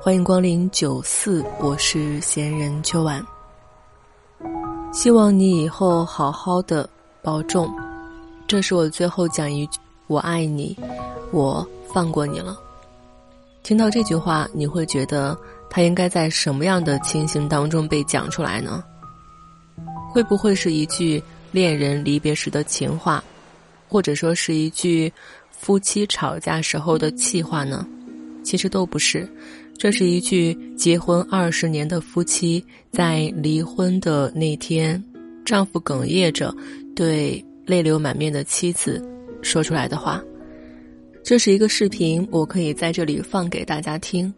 欢迎光临九四，我是闲人秋晚。希望你以后好好的保重。这是我最后讲一句：我爱你，我放过你了。听到这句话，你会觉得他应该在什么样的情形当中被讲出来呢？会不会是一句恋人离别时的情话，或者说是一句夫妻吵架时候的气话呢？其实都不是。这是一句结婚二十年的夫妻在离婚的那天，丈夫哽咽着对泪流满面的妻子说出来的话。这是一个视频，我可以在这里放给大家听。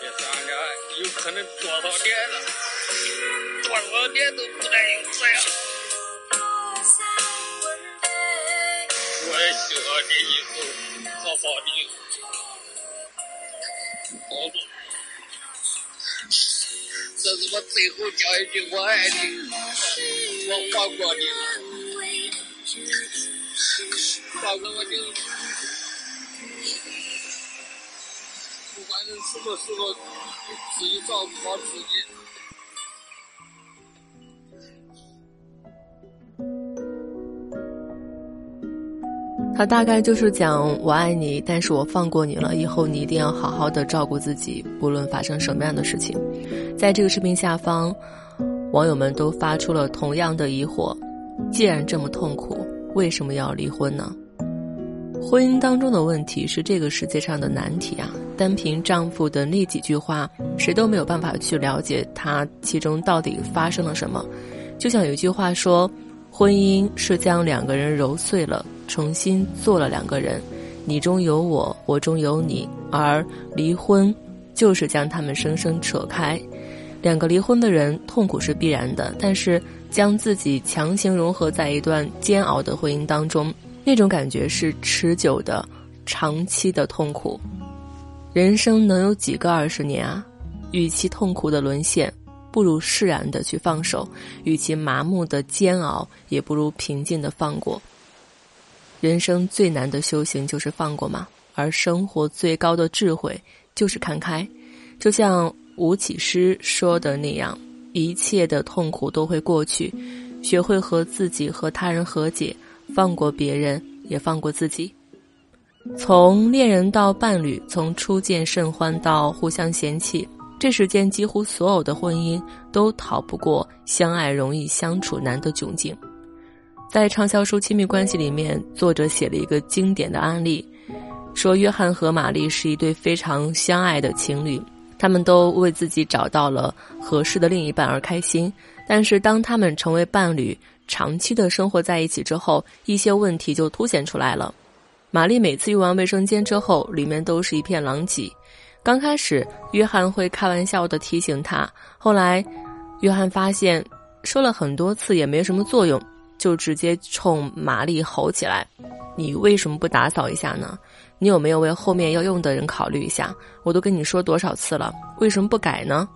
别商量，有可能多少年了，多少年都不带有这样。我也希望你以后好好的，好吧？这是我最后讲一句我爱你，我放过你了，放过我就，不管是什么时候，自己照顾好自己。他大概就是讲我爱你，但是我放过你了。以后你一定要好好的照顾自己，不论发生什么样的事情。在这个视频下方，网友们都发出了同样的疑惑：既然这么痛苦，为什么要离婚呢？婚姻当中的问题是这个世界上的难题啊！单凭丈夫的那几句话，谁都没有办法去了解他其中到底发生了什么。就像有一句话说：“婚姻是将两个人揉碎了。”重新做了两个人，你中有我，我中有你，而离婚就是将他们生生扯开。两个离婚的人痛苦是必然的，但是将自己强行融合在一段煎熬的婚姻当中，那种感觉是持久的、长期的痛苦。人生能有几个二十年啊？与其痛苦的沦陷，不如释然的去放手；与其麻木的煎熬，也不如平静的放过。人生最难的修行就是放过嘛，而生活最高的智慧就是看开。就像吴启诗说的那样，一切的痛苦都会过去，学会和自己和他人和解，放过别人，也放过自己。从恋人到伴侣，从初见甚欢到互相嫌弃，这世间几乎所有的婚姻都逃不过相爱容易相处难的窘境。在畅销书《亲密关系》里面，作者写了一个经典的案例，说约翰和玛丽是一对非常相爱的情侣，他们都为自己找到了合适的另一半而开心。但是，当他们成为伴侣，长期的生活在一起之后，一些问题就凸显出来了。玛丽每次用完卫生间之后，里面都是一片狼藉。刚开始，约翰会开玩笑的提醒她，后来，约翰发现说了很多次也没什么作用。就直接冲玛丽吼起来：“你为什么不打扫一下呢？你有没有为后面要用的人考虑一下？我都跟你说多少次了，为什么不改呢？”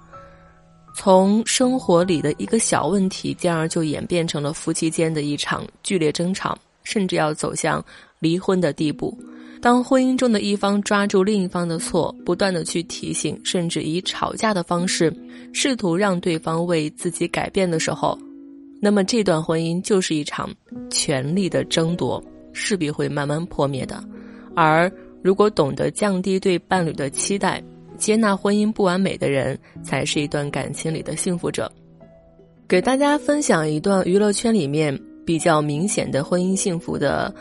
从生活里的一个小问题，进而就演变成了夫妻间的一场剧烈争吵，甚至要走向离婚的地步。当婚姻中的一方抓住另一方的错，不断的去提醒，甚至以吵架的方式试图让对方为自己改变的时候，那么这段婚姻就是一场权力的争夺，势必会慢慢破灭的。而如果懂得降低对伴侣的期待，接纳婚姻不完美的人，才是一段感情里的幸福者。给大家分享一段娱乐圈里面比较明显的婚姻幸福的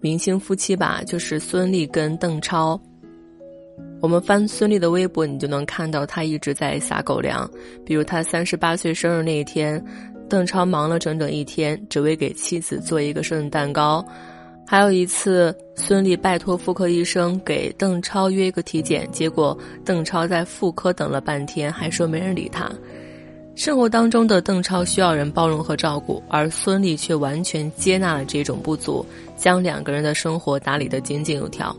明星夫妻吧，就是孙俪跟邓超。我们翻孙俪的微博，你就能看到她一直在撒狗粮，比如她三十八岁生日那一天。邓超忙了整整一天，只为给妻子做一个生日蛋糕，还有一次，孙俪拜托妇科医生给邓超约一个体检，结果邓超在妇科等了半天，还说没人理他。生活当中的邓超需要人包容和照顾，而孙俪却完全接纳了这种不足，将两个人的生活打理得井井有条。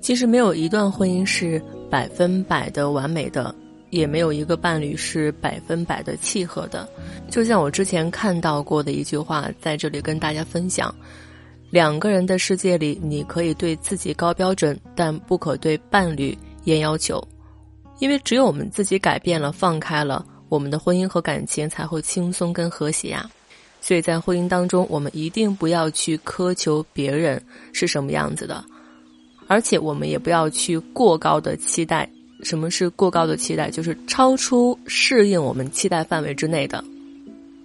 其实没有一段婚姻是百分百的完美的，也没有一个伴侣是百分百的契合的。就像我之前看到过的一句话，在这里跟大家分享：两个人的世界里，你可以对自己高标准，但不可对伴侣严要求，因为只有我们自己改变了、放开了。我们的婚姻和感情才会轻松跟和谐呀，所以在婚姻当中，我们一定不要去苛求别人是什么样子的，而且我们也不要去过高的期待。什么是过高的期待？就是超出适应我们期待范围之内的。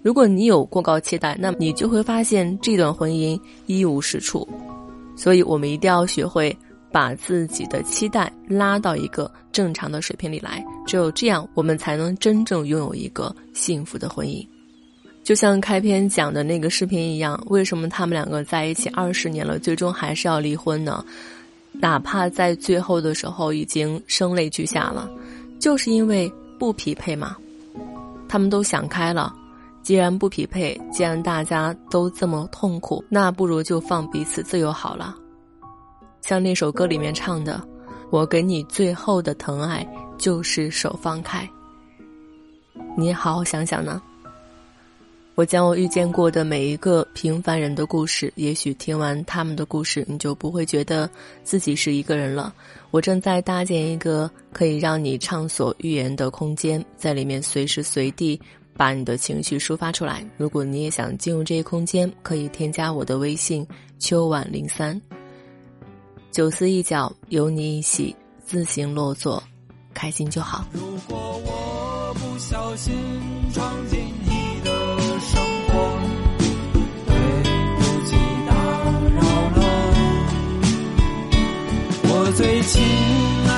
如果你有过高期待，那么你就会发现这段婚姻一无是处。所以我们一定要学会。把自己的期待拉到一个正常的水平里来，只有这样，我们才能真正拥有一个幸福的婚姻。就像开篇讲的那个视频一样，为什么他们两个在一起二十年了，最终还是要离婚呢？哪怕在最后的时候已经声泪俱下了，就是因为不匹配嘛。他们都想开了，既然不匹配，既然大家都这么痛苦，那不如就放彼此自由好了。像那首歌里面唱的：“我给你最后的疼爱，就是手放开。”你好好想想呢。我将我遇见过的每一个平凡人的故事，也许听完他们的故事，你就不会觉得自己是一个人了。我正在搭建一个可以让你畅所欲言的空间，在里面随时随地把你的情绪抒发出来。如果你也想进入这一空间，可以添加我的微信：秋晚零三。九思一角，有你一起，自行落座，开心就好。如果我不小心闯进。最近。